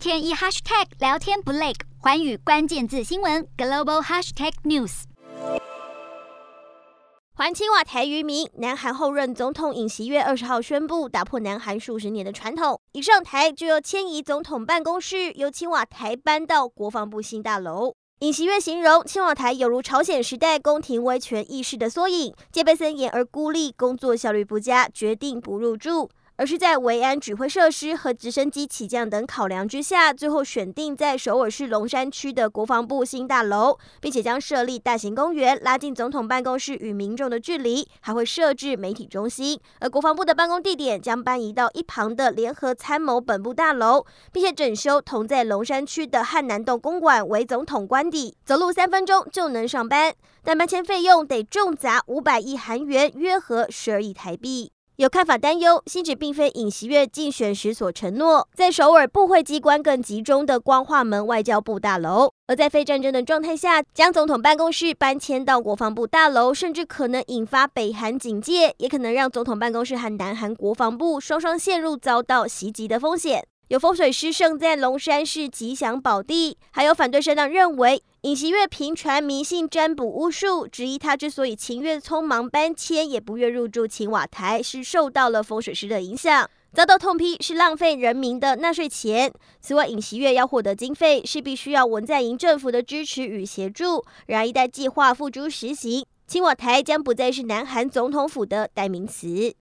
天一 hashtag 聊天不累，寰宇关键字新闻 global hashtag news。还青瓦台于民，南韩后任总统尹锡悦二十号宣布打破南韩数十年的传统，一上台就要迁移总统办公室，由青瓦台搬到国防部新大楼。尹锡悦形容青瓦台有如朝鲜时代宫廷威权意识的缩影，戒备森严而孤立，工作效率不佳，决定不入驻。而是在维安指挥设施和直升机起降等考量之下，最后选定在首尔市龙山区的国防部新大楼，并且将设立大型公园，拉近总统办公室与民众的距离，还会设置媒体中心。而国防部的办公地点将搬移到一旁的联合参谋本部大楼，并且整修同在龙山区的汉南洞公馆为总统官邸，走路三分钟就能上班，但搬迁费用得重砸五百亿韩元，约合十二亿台币。有看法担忧，新址并非尹锡悦竞选时所承诺，在首尔部会机关更集中的光化门外交部大楼，而在非战争的状态下，将总统办公室搬迁到国防部大楼，甚至可能引发北韩警戒，也可能让总统办公室和南韩国防部双双陷入遭到袭击的风险。有风水师盛赞龙山是吉祥宝地，还有反对声浪认为尹锡悦频传迷信占卜巫术，质疑他之所以情愿匆忙搬迁，也不愿入住青瓦台，是受到了风水师的影响，遭到痛批是浪费人民的纳税钱。此外，尹锡悦要获得经费，势必需要文在寅政府的支持与协助。然而，一旦计划付诸实行，青瓦台将不再是南韩总统府的代名词。